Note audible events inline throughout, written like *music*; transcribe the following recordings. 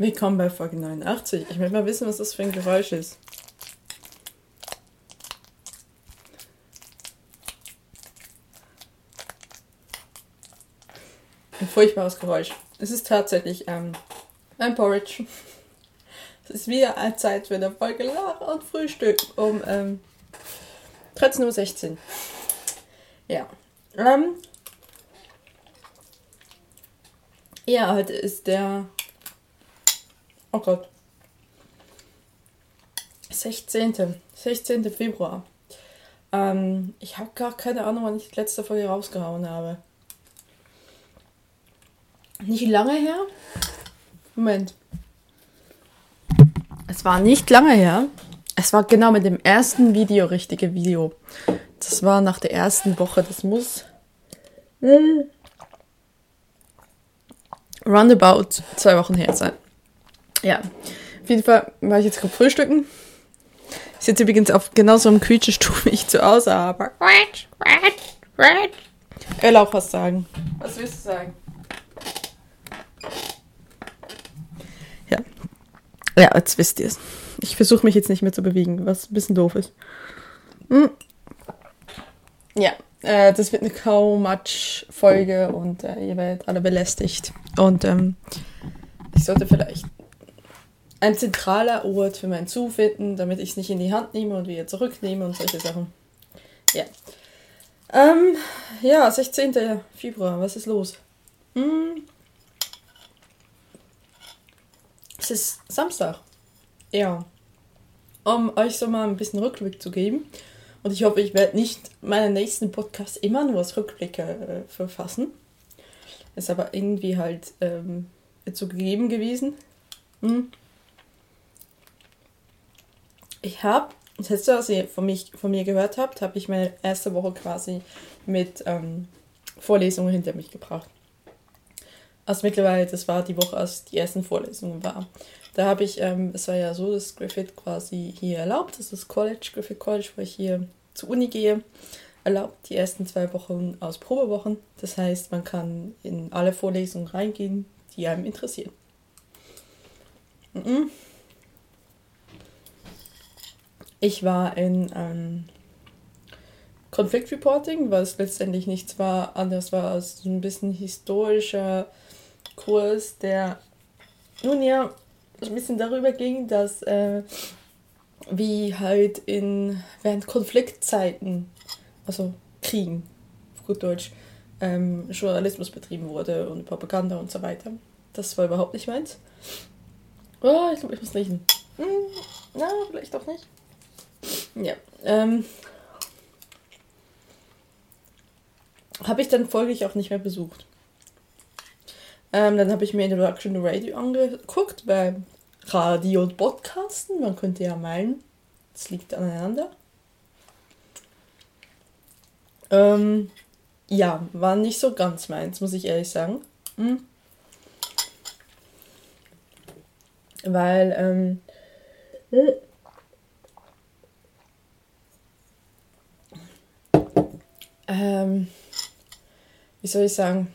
Willkommen bei Folge 89. Ich möchte mal wissen, was das für ein Geräusch ist. Ein furchtbares Geräusch. Es ist tatsächlich ähm, ein Porridge. Es ist wieder Zeit für eine Folge Lachen und Frühstück um ähm, 13.16 Uhr. Ja. Ähm, ja, heute ist der Oh Gott. 16. 16. Februar. Ähm, ich habe gar keine Ahnung, wann ich die letzte Folge rausgehauen habe. Nicht lange her? Moment. Es war nicht lange her. Es war genau mit dem ersten Video, richtige Video. Das war nach der ersten Woche. Das muss. Hm, roundabout zwei Wochen her sein. Ja, auf jeden Fall war ich jetzt gerade frühstücken. Ich sitze übrigens auf genau so einem Quietschestuhl, *laughs* wie ich zu Hause habe. Er will auch was sagen. Was willst du sagen? Ja. Ja, jetzt wisst ihr es. Ich versuche mich jetzt nicht mehr zu bewegen, was ein bisschen doof ist. Hm. Ja, äh, das wird eine Kaumatsch-Folge und äh, ihr werdet alle belästigt. Und ähm, ich sollte vielleicht ein zentraler Ort für mein Zufinden, damit ich es nicht in die Hand nehme und wieder zurücknehme und solche Sachen. Ja. Ähm, ja, 16. Februar, was ist los? Hm. Es ist Samstag. Ja. Um euch so mal ein bisschen Rückblick zu geben. Und ich hoffe, ich werde nicht meinen nächsten Podcast immer nur als Rückblicke äh, verfassen. Ist aber irgendwie halt ähm, so gegeben gewesen. Hm. Ich habe, das letzte, was ihr von, mich, von mir gehört habt, habe ich meine erste Woche quasi mit ähm, Vorlesungen hinter mich gebracht. Also mittlerweile, das war die Woche, als die ersten Vorlesungen waren. Da habe ich, ähm, es war ja so, dass Griffith quasi hier erlaubt, das ist College, Griffith College, wo ich hier zur Uni gehe, erlaubt die ersten zwei Wochen aus Probewochen. Das heißt, man kann in alle Vorlesungen reingehen, die einem interessieren. Mhm. Ich war in ähm, Konfliktreporting, was letztendlich nichts war, anders war als ein bisschen historischer Kurs, der nun ja ein bisschen darüber ging, dass äh, wie halt in während Konfliktzeiten, also Kriegen, auf gut Deutsch, ähm, Journalismus betrieben wurde und Propaganda und so weiter. Das war überhaupt nicht meins. Oh, ich glaube, ich muss riechen. Hm, na, vielleicht doch nicht. Ja. Ähm, habe ich dann folglich auch nicht mehr besucht. Ähm, dann habe ich mir Introduction to Radio angeguckt bei Radio und Podcasten. Man könnte ja meinen, es liegt aneinander. Ähm, ja, war nicht so ganz meins, muss ich ehrlich sagen. Hm. Weil, ähm, ähm, wie soll ich sagen,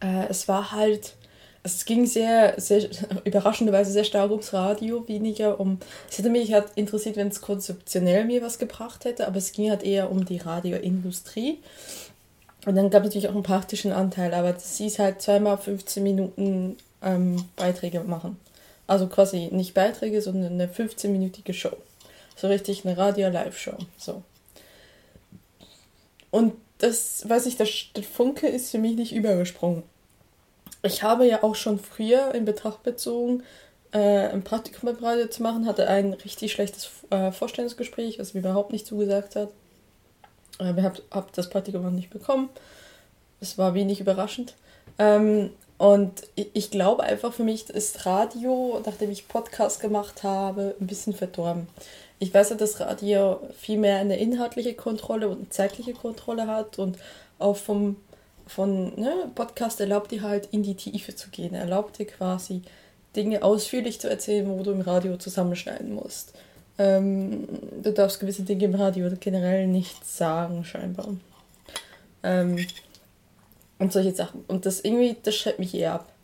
äh, es war halt, es ging sehr, sehr *laughs* überraschenderweise sehr stark ums Radio, weniger um, es hätte mich halt interessiert, wenn es konzeptionell mir was gebracht hätte, aber es ging halt eher um die Radioindustrie. Und dann gab es natürlich auch einen praktischen Anteil, aber das hieß halt zweimal 15 Minuten ähm, Beiträge machen. Also quasi nicht Beiträge, sondern eine 15-minütige Show. So richtig eine Radio-Live-Show. So. Und das, weiß ich, der, der Funke ist für mich nicht übergesprungen. Ich habe ja auch schon früher in Betracht bezogen, äh, ein Praktikum beim Radio zu machen, hatte ein richtig schlechtes äh, Vorstellungsgespräch, was mir überhaupt nicht zugesagt hat. Äh, ich habe hab das Praktikum noch nicht bekommen. Es war wenig überraschend. Ähm, und ich, glaube einfach für mich ist Radio, nachdem ich Podcast gemacht habe, ein bisschen verdorben. Ich weiß ja, dass Radio viel mehr eine inhaltliche Kontrolle und eine zeitliche Kontrolle hat und auch vom von ne, Podcast erlaubt dir halt in die Tiefe zu gehen. Erlaubt dir quasi Dinge ausführlich zu erzählen, wo du im Radio zusammenschneiden musst. Ähm, du darfst gewisse Dinge im Radio generell nicht sagen, scheinbar. Ähm, und solche Sachen. Und das irgendwie, das schreibt mich eher ab.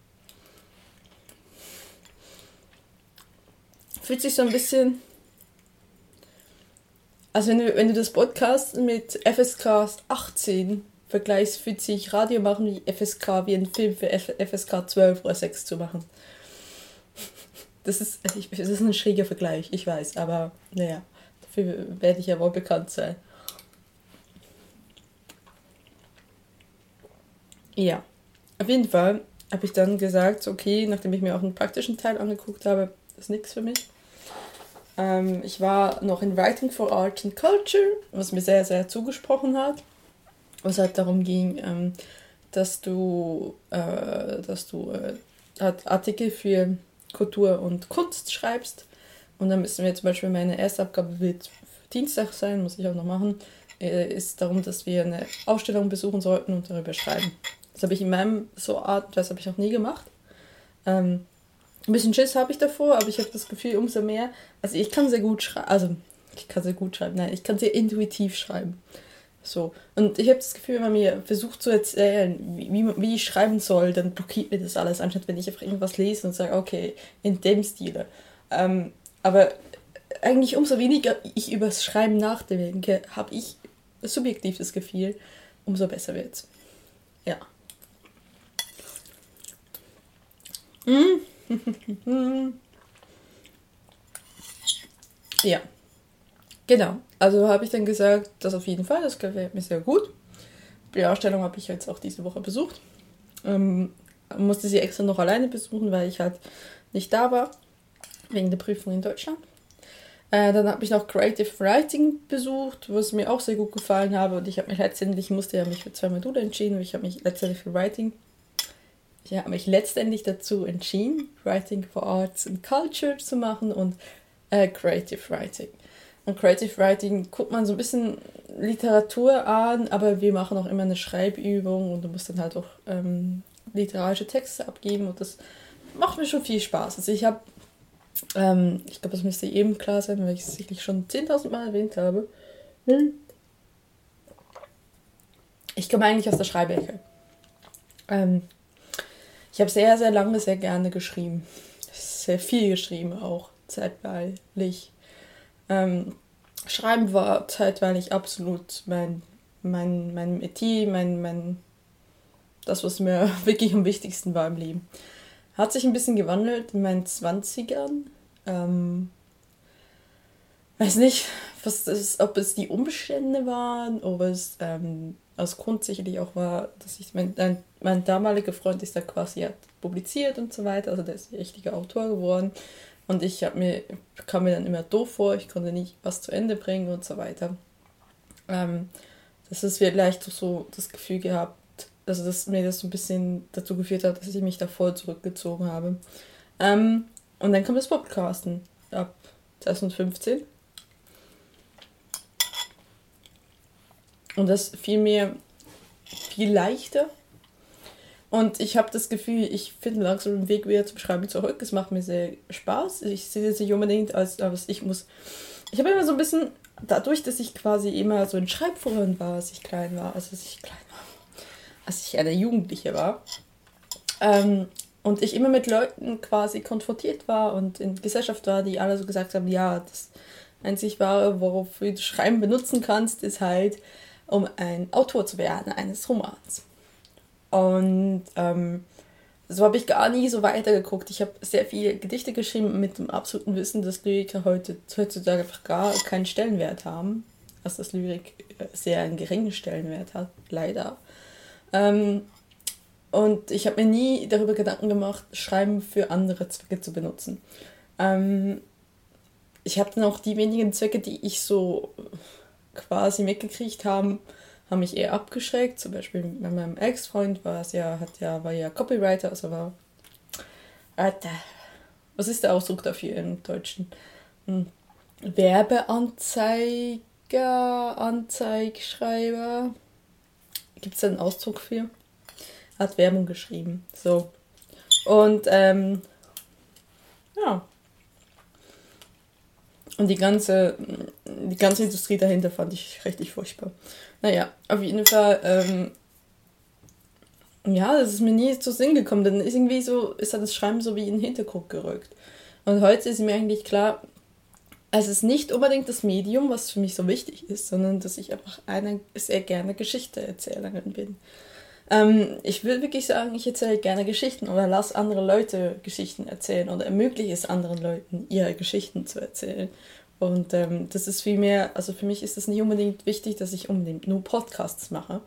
fühlt sich so ein bisschen. Also wenn du, wenn du das Podcast mit FSK 18 vergleichst, fühlt sich Radio machen wie FSK, wie ein Film für FSK 12 oder 6 zu machen. Das ist, ich, das ist ein schräger Vergleich, ich weiß, aber naja, dafür werde ich ja wohl bekannt sein. Ja, auf jeden Fall habe ich dann gesagt, okay, nachdem ich mir auch einen praktischen Teil angeguckt habe, ist nichts für mich. Ähm, ich war noch in Writing for Art and Culture, was mir sehr, sehr zugesprochen hat. Was halt darum ging, ähm, dass du, äh, dass du äh, Artikel für Kultur und Kunst schreibst. Und dann müssen wir zum Beispiel, meine erste Abgabe wird Dienstag sein, muss ich auch noch machen, äh, ist darum, dass wir eine Ausstellung besuchen sollten und darüber schreiben. Das habe ich in meinem so Art, das habe ich noch nie gemacht. Ähm, ein bisschen Schiss habe ich davor, aber ich habe das Gefühl, umso mehr. Also ich kann sehr gut schreiben, also ich kann sehr gut schreiben, nein, ich kann sehr intuitiv schreiben. So. Und ich habe das Gefühl, wenn man mir versucht zu erzählen, wie, wie, ich schreiben soll, dann blockiert mir das alles, anstatt wenn ich einfach irgendwas lese und sage, okay, in dem Stile. Ähm, aber eigentlich umso weniger ich über das Schreiben nachdenke, habe ich subjektiv das Gefühl, umso besser wird es. Ja. Mm. *laughs* ja. Genau. Also habe ich dann gesagt, das auf jeden Fall, das gefällt mir sehr gut. Die Ausstellung habe ich jetzt auch diese Woche besucht. Ähm, musste sie extra noch alleine besuchen, weil ich halt nicht da war, wegen der Prüfung in Deutschland. Äh, dann habe ich noch Creative Writing besucht, was mir auch sehr gut gefallen habe. Und ich habe mich letztendlich, ich musste ja mich für zwei Module entschieden, ich habe mich letztendlich für Writing ich habe mich letztendlich dazu entschieden, Writing for Arts and Culture zu machen und äh, Creative Writing. Und Creative Writing guckt man so ein bisschen Literatur an, aber wir machen auch immer eine Schreibübung und du musst dann halt auch ähm, literarische Texte abgeben und das macht mir schon viel Spaß. Also ich habe, ähm, ich glaube, das müsste eben klar sein, weil ich es sicherlich schon 10.000 Mal erwähnt habe. Ich komme eigentlich aus der Schreibecke. Ähm, ich habe sehr, sehr lange, sehr gerne geschrieben. Sehr viel geschrieben auch, zeitweilig. Ähm, Schreiben war zeitweilig absolut mein, mein, mein Metier, mein, mein, das, was mir *laughs* wirklich am wichtigsten war im Leben. Hat sich ein bisschen gewandelt in meinen 20ern. Ähm, weiß nicht, was das, ob es die Umstände waren, ob es ähm, aus Grund sicherlich auch war, dass ich mein, mein, damaliger Freund ist da quasi hat publiziert und so weiter, also der ist ein richtiger Autor geworden. Und ich habe mir, kam mir dann immer doof vor, ich konnte nicht was zu Ende bringen und so weiter. Ähm, das ist vielleicht so das Gefühl gehabt, also dass mir das so ein bisschen dazu geführt hat, dass ich mich da voll zurückgezogen habe. Ähm, und dann kam das Podcasten ab 2015. Und das fiel mir viel leichter. Und ich habe das Gefühl, ich finde langsam den Weg wieder zum Schreiben zurück. Es macht mir sehr Spaß. Ich sehe es nicht unbedingt als, aber ich muss. Ich habe immer so ein bisschen, dadurch, dass ich quasi immer so ein Schreibforen war, als ich klein war, also als ich klein war, als ich eine Jugendliche war, ähm, und ich immer mit Leuten quasi konfrontiert war und in Gesellschaft war, die alle so gesagt haben, ja, das einzig wahre, worauf du Schreiben benutzen kannst, ist halt um ein Autor zu werden eines Romans. Und ähm, so habe ich gar nie so weitergeguckt. Ich habe sehr viele Gedichte geschrieben mit dem absoluten Wissen, dass Lyriker heute, heutzutage einfach gar keinen Stellenwert haben. Dass das Lyrik äh, sehr einen geringen Stellenwert hat, leider. Ähm, und ich habe mir nie darüber Gedanken gemacht, Schreiben für andere Zwecke zu benutzen. Ähm, ich habe dann auch die wenigen Zwecke, die ich so quasi mitgekriegt haben, haben mich eher abgeschreckt. Zum Beispiel mit meinem Ex-Freund war es ja, hat ja, war ja Copywriter, also war. Alter, was ist der Ausdruck dafür im Deutschen? Hm. Werbeanzeiger, Anzeigschreiber. Gibt es da einen Ausdruck für? Hat Werbung geschrieben. So. Und ähm, ja, und die ganze, die ganze Industrie dahinter fand ich richtig furchtbar. Naja, auf jeden Fall, ähm, ja, das ist mir nie zu Sinn gekommen. Ist irgendwie so, ist halt das Schreiben so wie in den Hintergrund gerückt. Und heute ist mir eigentlich klar, es ist nicht unbedingt das Medium, was für mich so wichtig ist, sondern dass ich einfach eine sehr gerne Geschichte-Erzählerin bin. Ähm, ich will wirklich sagen, ich erzähle gerne Geschichten oder lasse andere Leute Geschichten erzählen oder ermögliche es anderen Leuten, ihre Geschichten zu erzählen. Und ähm, das ist vielmehr, also für mich ist es nicht unbedingt wichtig, dass ich unbedingt nur Podcasts mache.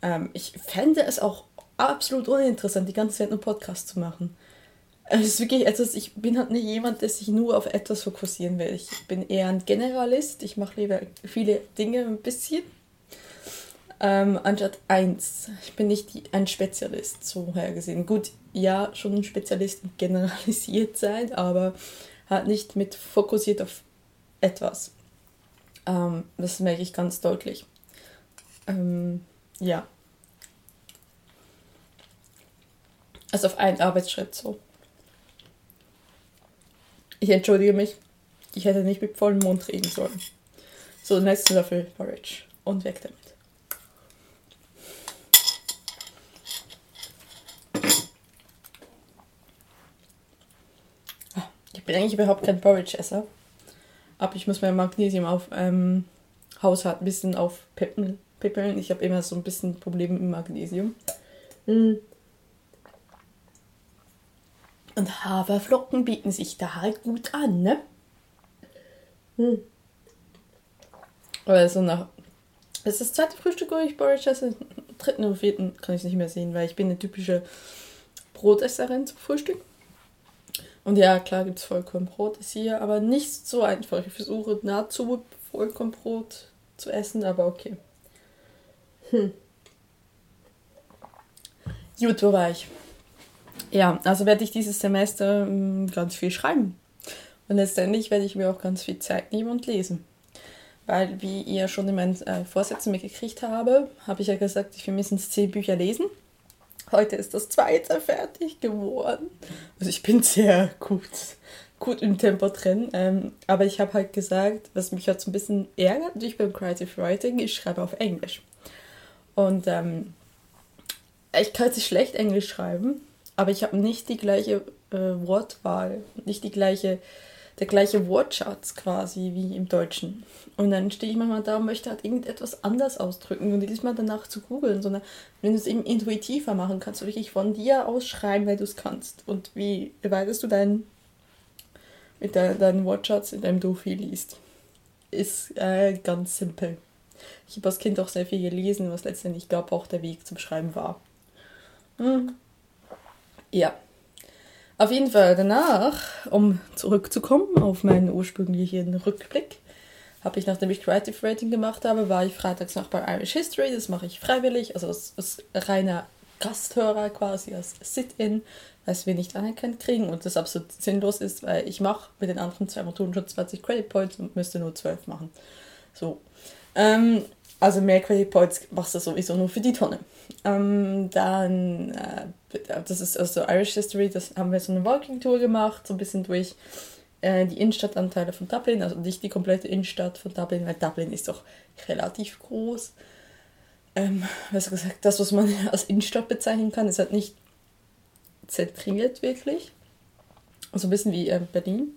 Ähm, ich fände es auch absolut uninteressant, die ganze Zeit nur Podcasts zu machen. Es ist wirklich etwas, ich bin halt nicht jemand, der sich nur auf etwas fokussieren will. Ich bin eher ein Generalist. Ich mache lieber viele Dinge ein bisschen. Ähm, anstatt eins. Ich bin nicht die, ein Spezialist, so hergesehen. Gut, ja, schon ein Spezialist generalisiert sein, aber halt nicht mit fokussiert auf etwas. Ähm, das merke ich ganz deutlich. Ähm, ja. Also auf einen Arbeitsschritt so. Ich entschuldige mich. Ich hätte nicht mit vollem Mund reden sollen. So, nächsten Löffel Porridge. Und weg damit. Ah, ich bin eigentlich überhaupt kein Porridge-Esser. Aber ich muss mein Magnesium auf ähm, Haushalt ein bisschen aufpippeln. Ich habe immer so ein bisschen Probleme mit Magnesium. Mm. Und Haferflocken bieten sich da halt gut an, ne? Hm. Aber so nach. Das ist das zweite Frühstück, wo ich Porridge esse. Dritten oder vierten kann ich nicht mehr sehen, weil ich bin eine typische Brotesserin zum Frühstück. Und ja, klar gibt es Vollkornbrot, ist hier aber nicht so einfach. Ich versuche nahezu Vollkornbrot zu essen, aber okay. Hm. Gut, wo war ich? Ja, also werde ich dieses Semester ähm, ganz viel schreiben. Und letztendlich werde ich mir auch ganz viel Zeit nehmen und lesen. Weil, wie ihr schon in meinen äh, Vorsätzen mitgekriegt habe, habe ich ja gesagt, ich will mindestens zehn Bücher lesen. Heute ist das zweite fertig geworden. Also ich bin sehr gut, gut im Tempo drin. Ähm, aber ich habe halt gesagt, was mich so ein bisschen ärgert, natürlich beim Creative Writing, ich schreibe auf Englisch. Und ähm, ich kann jetzt schlecht Englisch schreiben, aber ich habe nicht die gleiche äh, Wortwahl, nicht die gleiche, der gleiche Wortschatz quasi wie im Deutschen. Und dann stehe ich manchmal da und möchte halt irgendetwas anders ausdrücken und nicht mal danach zu googeln, sondern wenn du es eben intuitiver machen kannst, du wirklich von dir aus schreiben, weil du es kannst. Und wie erweiterst du deinen, mit de, deinen Wortschatz, indem du viel liest? Ist äh, ganz simpel. Ich habe als Kind auch sehr viel gelesen, was letztendlich, glaube auch der Weg zum Schreiben war. Hm. Ja. Auf jeden Fall danach, um zurückzukommen auf meinen ursprünglichen Rückblick, habe ich, nachdem ich Creative Rating gemacht habe, war ich freitags noch bei Irish History. Das mache ich freiwillig, also als, als reiner Gasthörer quasi, als Sit-In, was wir nicht anerkannt kriegen und das absolut sinnlos ist, weil ich mache mit den anderen zwei Motoren schon 20 Credit Points und müsste nur 12 machen. So. Ähm, also Points machst du sowieso nur für die Tonne. Ähm, dann, äh, das ist also Irish History, das haben wir so eine Walking Tour gemacht, so ein bisschen durch äh, die Innenstadtanteile von Dublin, also nicht die komplette Innenstadt von Dublin, weil Dublin ist doch relativ groß. Ähm, was gesagt, das, was man *laughs* als Innenstadt bezeichnen kann, ist halt nicht zentriert wirklich. So ein bisschen wie äh, Berlin.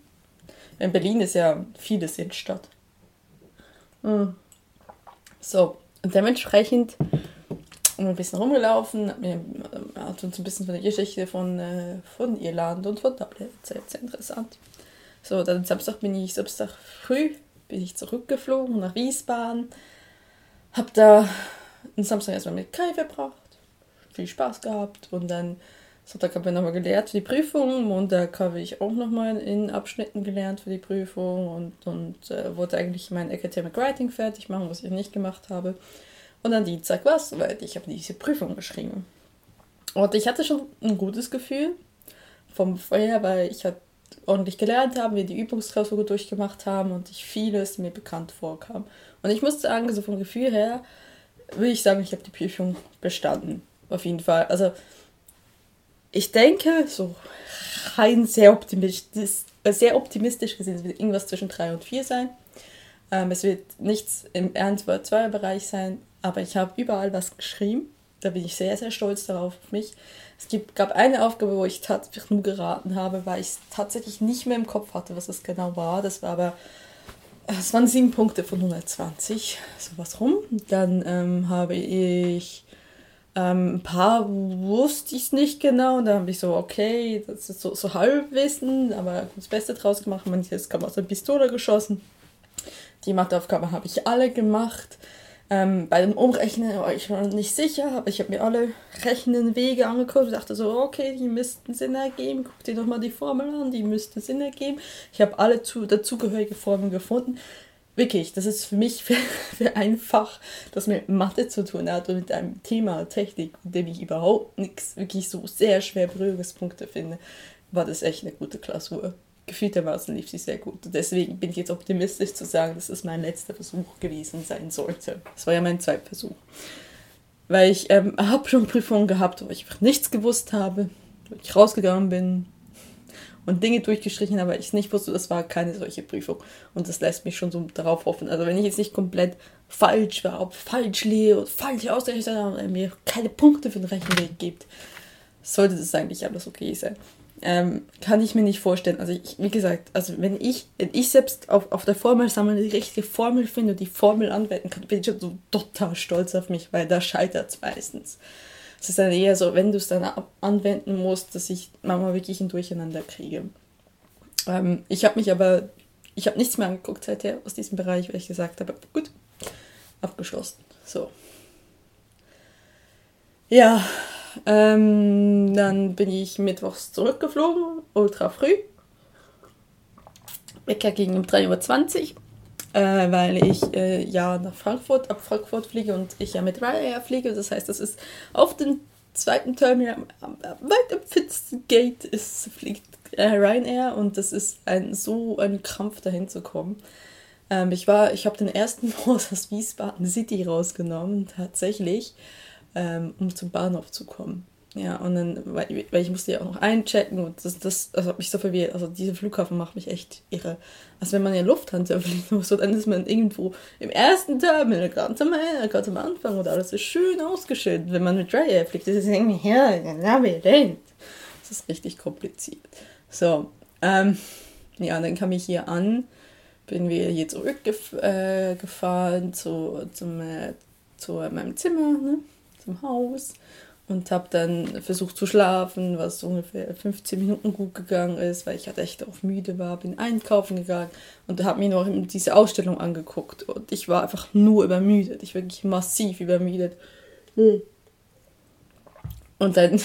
In Berlin ist ja vieles Innenstadt. Hm. So, und dementsprechend ein bisschen rumgelaufen, hat uns ein bisschen von der Geschichte von, äh, von Irland und von Dublin erzählt, sehr interessant. So, dann Samstag bin ich, Samstag früh bin ich zurückgeflogen nach Wiesbaden, hab da den Samstag erstmal mit Kai verbracht, viel Spaß gehabt und dann Sonntag habe ich nochmal gelehrt für die Prüfung, Montag habe ich auch nochmal in Abschnitten gelernt für die Prüfung und, und äh, wollte eigentlich mein Academic Writing fertig machen, was ich nicht gemacht habe. Und am Dienstag war es soweit, ich habe diese Prüfung geschrieben. Und ich hatte schon ein gutes Gefühl vom vorher, weil ich halt ordentlich gelernt habe, wir die Übungsklausur durchgemacht haben und ich vieles mir bekannt vorkam. Und ich muss sagen, so vom Gefühl her würde ich sagen, ich habe die Prüfung bestanden. Auf jeden Fall. Also ich denke, so rein sehr optimistisch, sehr optimistisch gesehen, es wird irgendwas zwischen 3 und 4 sein. Ähm, es wird nichts im Ernst 2 Bereich sein, aber ich habe überall was geschrieben. da bin ich sehr, sehr stolz darauf auf mich. Es gibt, gab eine Aufgabe, wo ich tatsächlich nur geraten habe, weil ich es tatsächlich nicht mehr im Kopf hatte, was es genau war. Das war aber, es waren sieben Punkte von 120, sowas rum. Dann ähm, habe ich ähm, ein paar wusste ich es nicht genau dann habe ich so, okay, das ist so, so Halbwissen, aber das Beste draus gemacht. Manches kam aus der Pistole geschossen. Die Matheaufgaben habe ich alle gemacht. Ähm, bei dem Umrechnen war ich noch nicht sicher, aber ich habe mir alle rechnenden Wege angeguckt und dachte so, okay, die müssten Sinn ergeben. Guck dir nochmal die Formel an, die müssten Sinn ergeben. Ich habe alle zu, dazugehörige Formeln gefunden. Wirklich, das ist für mich *laughs* für, für ein Fach, das mit Mathe zu tun hat und mit einem Thema Technik, mit dem ich überhaupt nichts, wirklich so sehr schwer Berührungspunkte finde, war das echt eine gute Klausur gefühltermaßen lief sie sehr gut. Deswegen bin ich jetzt optimistisch zu sagen, dass es mein letzter Versuch gewesen sein sollte. Das war ja mein zweiter Versuch. Weil ich ähm, habe schon Prüfungen gehabt, wo ich einfach nichts gewusst habe, wo ich rausgegangen bin und Dinge durchgestrichen, aber ich nicht wusste, das war keine solche Prüfung. Und das lässt mich schon so darauf hoffen. Also wenn ich jetzt nicht komplett falsch war, ob falsch lehre oder falsch ausgerechnet habe und mir keine Punkte für den Rechenweg gibt, sollte das eigentlich alles okay sein ähm, kann ich mir nicht vorstellen. Also ich, wie gesagt, also wenn ich, wenn ich selbst auf, auf der Formel sammeln die richtige Formel finde und die Formel anwenden kann, bin ich schon so total stolz auf mich, weil da scheitert es meistens. Es ist dann eher so, wenn du es dann anwenden musst, dass ich manchmal wirklich ein Durcheinander kriege. Ähm, ich habe mich aber, ich habe nichts mehr angeguckt seither aus diesem Bereich, weil ich gesagt habe, gut, abgeschlossen. So. Ja, ähm, dann bin ich mittwochs zurückgeflogen, ultra früh. Wecker ging um 3.20 Uhr, äh, weil ich äh, ja nach Frankfurt, ab Frankfurt fliege und ich ja mit Ryanair fliege. Das heißt, das ist auf dem zweiten Terminal, am, weit am Gate ist, fliegt äh, Ryanair und das ist ein, so ein Krampf dahin zu kommen. Ähm, ich war, ich habe den ersten *laughs* Bus aus Wiesbaden City rausgenommen, tatsächlich ähm, um zum Bahnhof zu kommen. Ja, und dann, weil, weil ich musste ja auch noch einchecken und das, das, das hat mich so verwirrt. Also dieser Flughafen macht mich echt irre. Also wenn man ja Lufthansa *laughs* fliegen muss, dann ist man irgendwo im ersten Terminal, ganz am, ganz am Anfang und alles ist schön ausgeschildert. Wenn man mit Ryanair fliegt, ist irgendwie, ja, Labyrinth. Das ist richtig kompliziert. So, ähm, ja, dann kam ich hier an, bin wir hier zurückgefahren äh, zu, zum, äh, zu meinem Zimmer, ne? zum Haus und habe dann versucht zu schlafen, was ungefähr 15 Minuten gut gegangen ist, weil ich halt echt auch müde war, bin einkaufen gegangen und habe mir noch diese Ausstellung angeguckt und ich war einfach nur übermüdet, ich war wirklich massiv übermüdet. Und dann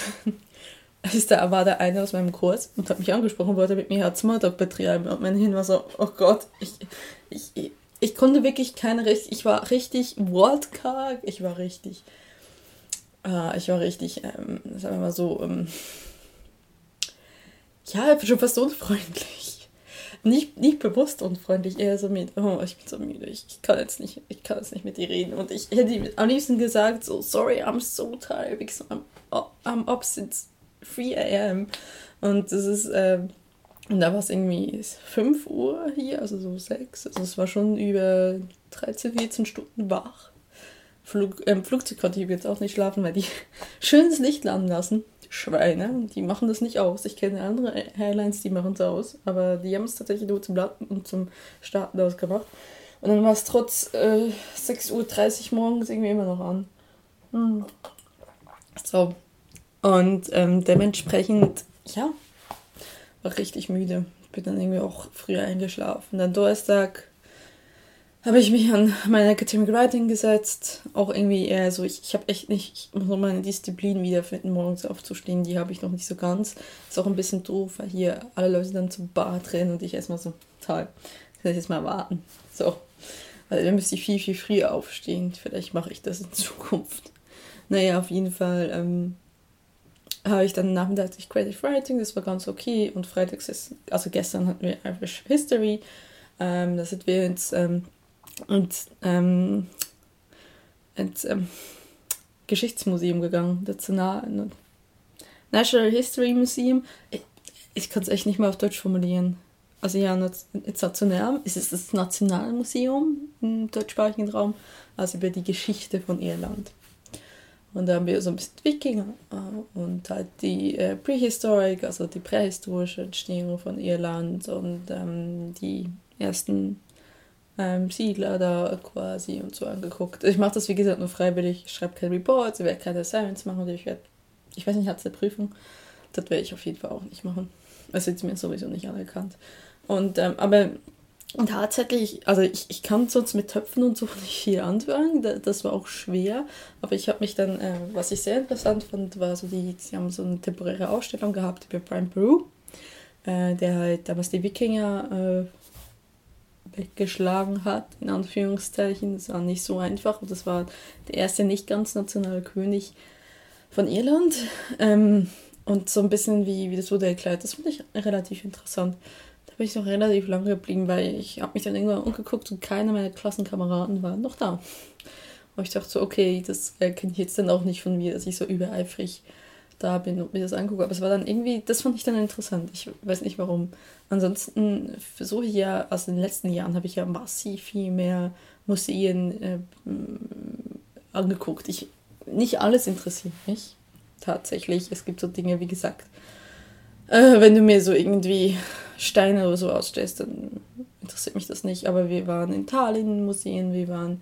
*laughs* ist da, war da einer aus meinem Kurs und hat mich angesprochen, wollte mit mir Smalltalk betreiben und mein Hirn war so, oh Gott, ich, ich, ich konnte wirklich keine richtig, ich war richtig wortkarg, ich war richtig äh, ich war richtig, ähm, sagen wir mal so, ähm, ja, schon fast unfreundlich. Nicht, nicht bewusst unfreundlich, eher so mit, oh, ich bin so müde, ich, ich kann jetzt nicht, ich kann jetzt nicht mit dir reden. Und ich hätte am liebsten gesagt, so, sorry, I'm so tired, because I'm, I'm up since 3 a.m. Und das ist, ähm, und da war es irgendwie 5 Uhr hier, also so 6. Also es war schon über 13, 14 Stunden wach. Flug, ähm, Flugzeug konnte ich jetzt auch nicht schlafen, weil die *laughs* schönes Licht landen lassen. Schweine, die machen das nicht aus. Ich kenne andere Airlines, die machen es aus, aber die haben es tatsächlich nur zum Landen und zum Starten ausgemacht. Und dann war es trotz äh, 6.30 Uhr morgens irgendwie immer noch an. Hm. So. Und ähm, dementsprechend, ja, war richtig müde. Bin dann irgendwie auch früher eingeschlafen. Dann Donnerstag habe ich mich an mein Academic Writing gesetzt. Auch irgendwie eher so, ich, ich habe echt nicht, ich muss noch meine Disziplin wiederfinden, morgens aufzustehen. Die habe ich noch nicht so ganz. Ist auch ein bisschen doof, weil hier alle Leute dann zum Bad rennen und ich erstmal so, toll, kann ich jetzt mal warten. So. Also dann müsste ich viel, viel früher aufstehen. Vielleicht mache ich das in *laughs* Zukunft. Naja, auf jeden Fall ähm, habe ich dann nachmittags Creative Writing, das war ganz okay. Und freitags ist, also gestern hatten wir Irish History. Ähm, da sind wir jetzt ähm, und ähm, ins ähm, Geschichtsmuseum gegangen, National, National History Museum. Ich, ich kann es echt nicht mehr auf Deutsch formulieren. Also ja, national, es ist das Nationalmuseum im deutschsprachigen Raum, also über die Geschichte von Irland. Und da haben wir so ein bisschen Wikinger äh, und halt die äh, Prehistorik, also die prähistorische Entstehung von Irland und ähm, die ersten ähm, Siedler da quasi und so angeguckt. Ich mache das wie gesagt nur freiwillig, ich schreibe keine Reports, ich werde keine Assignments machen und ich werde, ich weiß nicht, hat es eine Prüfung? Das werde ich auf jeden Fall auch nicht machen. Das ist mir sowieso nicht anerkannt. Und, ähm, aber tatsächlich, also ich, ich kann sonst mit Töpfen und so nicht viel anfangen, das war auch schwer, aber ich habe mich dann, äh, was ich sehr interessant fand, war so die, sie haben so eine temporäre Ausstellung gehabt über Brian Peru, äh, der halt damals die Wikinger äh, weggeschlagen hat, in Anführungszeichen, das war nicht so einfach. Das war der erste nicht ganz nationale König von Irland. Ähm, und so ein bisschen wie, wie das wurde erklärt, das fand ich relativ interessant. Bin ich noch relativ lange geblieben, weil ich habe mich dann irgendwann umgeguckt und keiner meiner Klassenkameraden war noch da. Und ich dachte so, okay, das äh, kenne ich jetzt dann auch nicht von mir, dass ich so übereifrig da bin und mir das angucke. Aber es war dann irgendwie, das fand ich dann interessant. Ich weiß nicht warum. Ansonsten versuche ich ja, also in den letzten Jahren habe ich ja massiv viel mehr Museen äh, angeguckt. Ich, nicht alles interessiert mich tatsächlich. Es gibt so Dinge, wie gesagt, äh, wenn du mir so irgendwie Steine oder so ausstellst, dann interessiert mich das nicht. Aber wir waren in Tallinn in Museen, wir waren,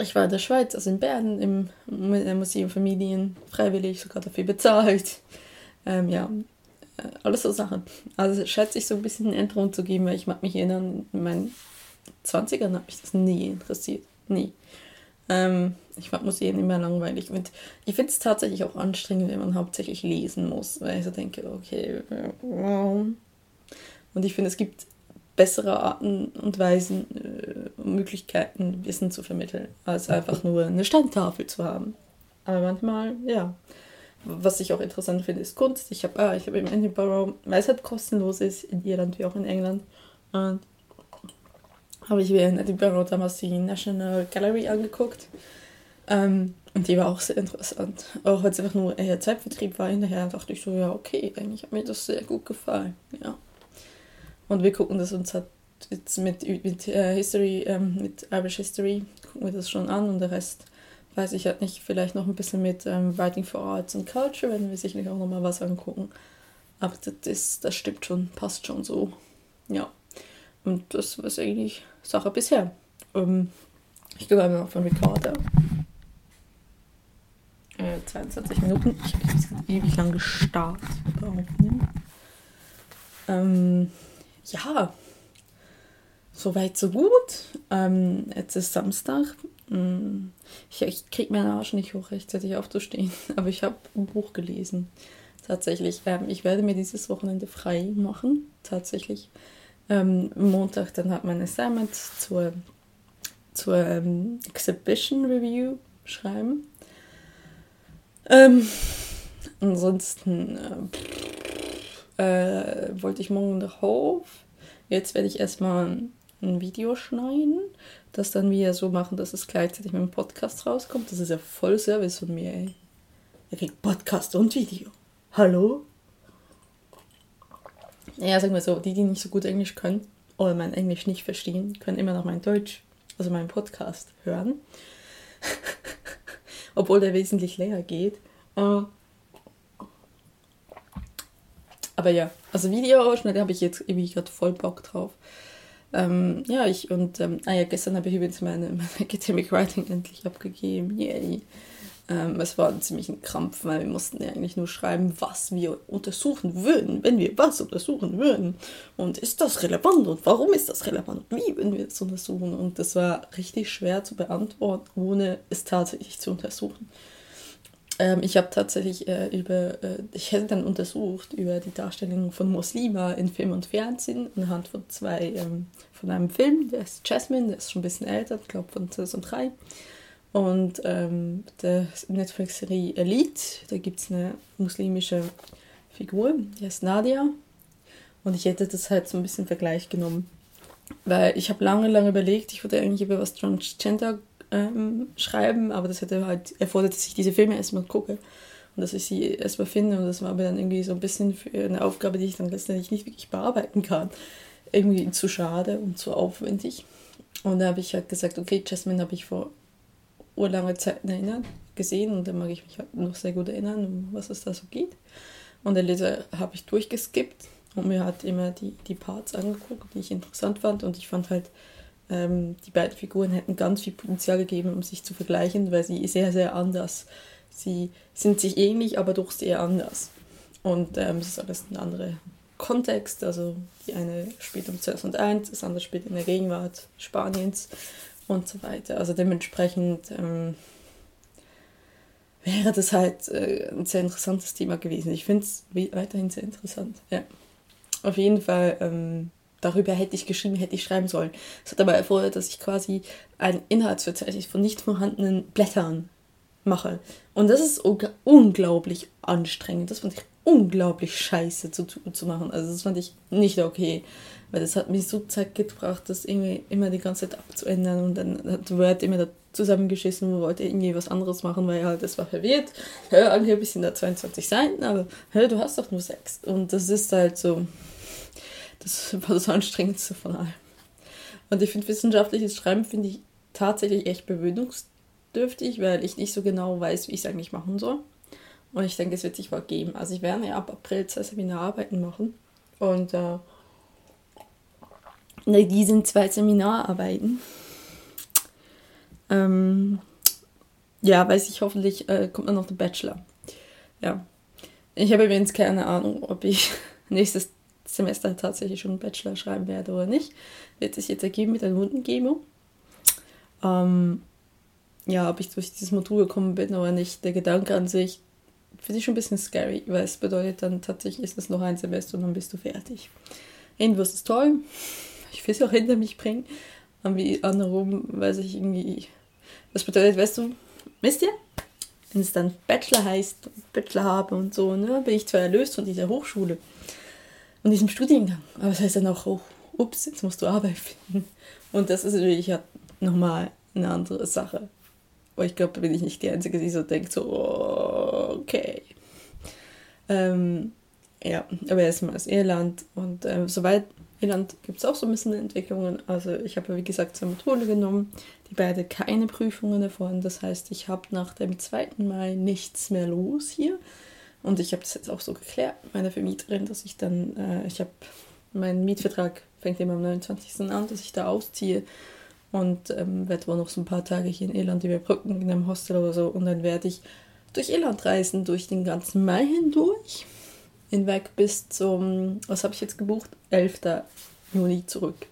ich war in der Schweiz, also in Bern im Museum Familien, freiwillig, sogar dafür bezahlt. Ähm, ja, äh, alles so Sachen. Also schätze ich so ein bisschen Änderung zu geben, weil ich mag mich erinnern, in meinen 20ern hat mich das nie interessiert. Nie. Ähm, ich mag Museen immer langweilig. Und ich finde es tatsächlich auch anstrengend, wenn man hauptsächlich lesen muss, weil ich so denke, okay, warum? Und ich finde, es gibt bessere Arten und Weisen, äh, Möglichkeiten, Wissen zu vermitteln, als einfach nur eine Standtafel zu haben. Aber manchmal, ja. Was ich auch interessant finde, ist Kunst. Ich habe ah, hab im Edinburgh, weil es halt kostenlos ist, in Irland wie auch in England, und habe ich mir in Edinburgh damals die National Gallery angeguckt. Ähm, und die war auch sehr interessant. Auch wenn es einfach nur eher Zeitvertrieb war, hinterher dachte ich so, ja, okay, eigentlich hat mir das sehr gut gefallen. Ja. Und wir gucken das uns halt jetzt mit, mit äh, History, ähm, mit Irish History, gucken wir das schon an und der Rest weiß ich halt nicht, vielleicht noch ein bisschen mit ähm, Writing for Arts and Culture, werden wir sicherlich auch nochmal was angucken. Aber das, ist, das stimmt schon, passt schon so. Ja. Und das war eigentlich Sache bisher. Ähm, ich gehe einmal von Ricardo. Äh, 22 Minuten. Ich habe jetzt ewig lang gestartet. Ähm, ja, soweit so gut. Ähm, jetzt ist Samstag. Mm, ich, ich kriege meinen Arsch nicht hoch, rechtzeitig aufzustehen. *laughs* Aber ich habe ein Buch gelesen. Tatsächlich. Ähm, ich werde mir dieses Wochenende frei machen. Tatsächlich. Ähm, Montag dann hat mein Assignment zur, zur ähm, Exhibition Review schreiben. Ähm, ansonsten äh, äh, wollte ich morgen nach Hof Jetzt werde ich erstmal ein Video schneiden, das dann wieder so machen, dass es gleichzeitig mit dem Podcast rauskommt. Das ist ja voll Service von mir, ey. Er kriegt Podcast und Video. Hallo? Ja, sagen wir so, die, die nicht so gut Englisch können oder mein Englisch nicht verstehen, können immer noch mein Deutsch, also meinen Podcast hören. *laughs* Obwohl der wesentlich länger geht. Uh, aber ja, also Videoausschnitt habe ich jetzt irgendwie gerade voll Bock drauf. Ähm, ja, ich und ähm, ah ja, gestern habe ich übrigens meine, *laughs* meine Academic Writing endlich abgegeben. Yay. Ähm, es war ein ziemlich ein Krampf, weil wir mussten ja eigentlich nur schreiben, was wir untersuchen würden, wenn wir was untersuchen würden. Und ist das relevant und warum ist das relevant? Wie würden wir das untersuchen? Und das war richtig schwer zu beantworten, ohne es tatsächlich zu untersuchen. Ähm, ich habe tatsächlich äh, über, äh, ich hätte dann untersucht über die Darstellung von Muslima in Film und Fernsehen anhand von zwei, ähm, von einem Film, der ist Jasmine, der ist schon ein bisschen älter, ich glaube von 2003. Und ähm, der Netflix-Serie Elite, da gibt es eine muslimische Figur, die heißt Nadia. Und ich hätte das halt so ein bisschen Vergleich genommen. Weil ich habe lange, lange überlegt, ich wollte eigentlich über was Transgender ähm, schreiben, aber das hätte halt erfordert, dass ich diese Filme erstmal gucke und dass ich sie erstmal finde und das war aber dann irgendwie so ein bisschen für eine Aufgabe, die ich dann letztendlich nicht wirklich bearbeiten kann. Irgendwie zu schade und zu aufwendig. Und da habe ich halt gesagt, okay, Jasmine habe ich vor urlanger Zeit erinnert, gesehen und dann mag ich mich halt noch sehr gut erinnern, um was es da so geht. Und der Leser habe ich durchgeskippt und mir hat immer die, die Parts angeguckt, die ich interessant fand. Und ich fand halt, ähm, die beiden Figuren hätten ganz viel Potenzial gegeben, um sich zu vergleichen, weil sie sehr, sehr anders. Sie sind sich ähnlich, aber doch sehr anders. Und ähm, es ist alles ein anderer Kontext. Also die eine spielt um 2001, das andere spielt in der Gegenwart Spaniens und so weiter. Also dementsprechend ähm, wäre das halt äh, ein sehr interessantes Thema gewesen. Ich finde es weiterhin sehr interessant. Ja. Auf jeden Fall, ähm, darüber hätte ich geschrieben, hätte ich schreiben sollen. Es hat aber erfordert, dass ich quasi ein Inhaltsverzeichnis von nicht vorhandenen Blättern mache. Und das ist unglaublich anstrengend. Das fand ich unglaublich scheiße zu, zu machen. Also das fand ich nicht okay. Weil das hat mich so Zeit gebracht, das irgendwie immer die ganze Zeit abzuändern. Und dann hat Word immer da zusammengeschissen und wollte irgendwie was anderes machen, weil halt das war verwirrt. Hör, angeblich sind da 22 Seiten, aber hör, du hast doch nur sechs. Und das ist halt so, das *laughs* war das Anstrengendste von allem. Und ich finde wissenschaftliches Schreiben finde ich tatsächlich echt bewöhnungsdürftig, weil ich nicht so genau weiß, wie ich es eigentlich machen soll. Und ich denke, es wird sich wohl geben. Also ich werde ja ab April zwei Seminararbeiten machen. Und äh, die sind zwei Seminararbeiten. Ähm, ja, weiß ich, hoffentlich äh, kommt dann noch der Bachelor. Ja. Ich habe übrigens keine Ahnung, ob ich *laughs* nächstes Semester tatsächlich schon einen Bachelor schreiben werde oder nicht. Wird sich jetzt ergeben mit der Notengemo. Ähm, ja, ob ich durch dieses Modul gekommen bin oder nicht. Der Gedanke an sich finde ich schon ein bisschen scary, weil es bedeutet dann tatsächlich ist es noch ein Semester und dann bist du fertig. Irgendwo ist es toll. Ich will es auch hinter mich bringen. Aber wie andersrum weiß ich irgendwie. Das bedeutet, weißt du, wisst ihr? Wenn es dann Bachelor heißt, Bachelor habe und so, ne, bin ich zwar erlöst von dieser Hochschule und diesem Studiengang, aber es heißt dann auch, oh, ups, jetzt musst du Arbeit finden. Und das ist natürlich ja nochmal eine andere Sache. Aber ich glaube, da bin ich nicht die Einzige, die so denkt, so, okay. Ähm, ja, aber erstmal ist Irland und ähm, soweit Irland gibt es auch so ein bisschen Entwicklungen. Also ich habe, wie gesagt, zwei Module genommen, die beide keine Prüfungen davon. Das heißt, ich habe nach dem 2. Mai nichts mehr los hier. Und ich habe das jetzt auch so geklärt mit meiner Vermieterin, dass ich dann, äh, ich habe, mein Mietvertrag fängt immer am 29. an, dass ich da ausziehe und ähm, werde wohl noch so ein paar Tage hier in Irland überbrücken, in einem Hostel oder so. Und dann werde ich durch Irland reisen, durch den ganzen Mai hindurch. Hinweg bis zum, was habe ich jetzt gebucht? 11. Juni zurück.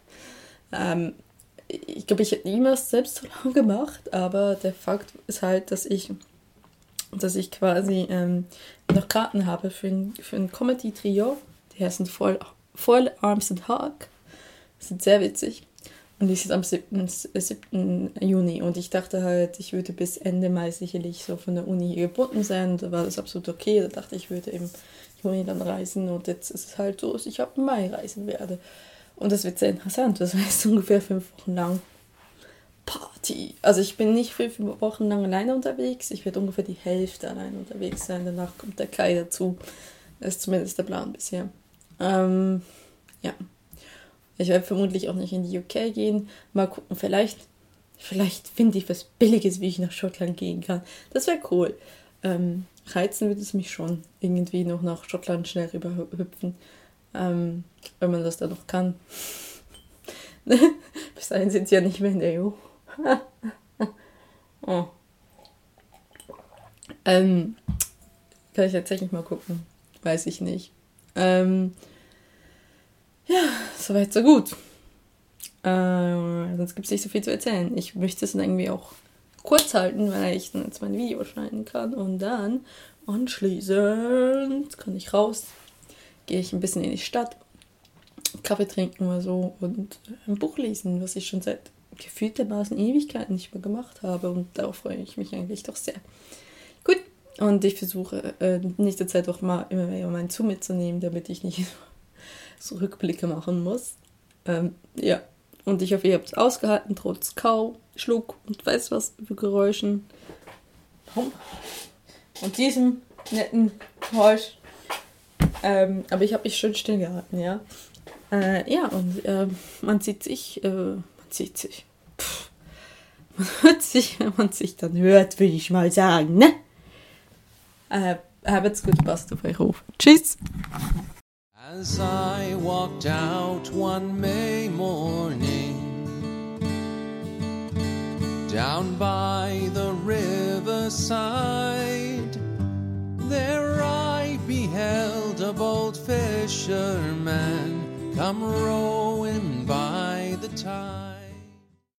Ähm, ich glaube, ich hätte niemals selbst so lange gemacht, aber der Fakt ist halt, dass ich, dass ich quasi ähm, noch Karten habe für ein, für ein Comedy-Trio. Die heißen voll, voll Arms and Hawk. Sind sehr witzig. Und die ist am 7. 7. Juni. Und ich dachte halt, ich würde bis Ende Mai sicherlich so von der Uni gebunden sein. Da war das absolut okay. Da dachte ich, ich würde im Juni dann reisen. Und jetzt ist es halt so, dass ich ab Mai reisen werde. Und das wird sehr interessant. Das heißt *laughs* ungefähr fünf Wochen lang Party. Also ich bin nicht fünf Wochen lang alleine unterwegs. Ich werde ungefähr die Hälfte allein unterwegs sein. Danach kommt der Kai dazu. Das ist zumindest der Plan bisher. Ähm, ja. Ich werde vermutlich auch nicht in die UK gehen. Mal gucken, vielleicht, vielleicht finde ich was Billiges, wie ich nach Schottland gehen kann. Das wäre cool. Ähm, reizen würde es mich schon, irgendwie noch nach Schottland schnell rüberhüpfen. Ähm, wenn man das dann noch kann. *laughs* Bis dahin sind sie ja nicht mehr in der EU. Oh. *laughs* ähm, kann ich tatsächlich mal gucken. Weiß ich nicht. Ähm, ja, soweit, so gut. Äh, sonst gibt es nicht so viel zu erzählen. Ich möchte es dann irgendwie auch kurz halten, weil ich dann jetzt mein Video schneiden kann. Und dann anschließend kann ich raus, gehe ich ein bisschen in die Stadt, Kaffee trinken oder so und ein Buch lesen, was ich schon seit gefühltermaßen Ewigkeiten nicht mehr gemacht habe. Und darauf freue ich mich eigentlich doch sehr. Gut, und ich versuche äh, in Zeit auch mal immer mehr meinen Zoom mitzunehmen, damit ich nicht *laughs* so Rückblicke machen muss. Ähm, ja, und ich hoffe, ihr habt es ausgehalten, trotz Kau, Schluck und weiß was für Geräuschen. Und diesem netten Geräusch. Ähm, aber ich habe mich schön still gehalten, ja. Äh, ja, und äh, man sieht sich, äh, man sieht sich. Pff, Man *laughs* hört sich, wenn man sich dann hört, würde ich mal sagen, ne? Äh, habt's gut, passt auf euch auf. Tschüss! As I walked out one May morning Down by the riverside There I beheld a bold fisherman come rowing by the tide.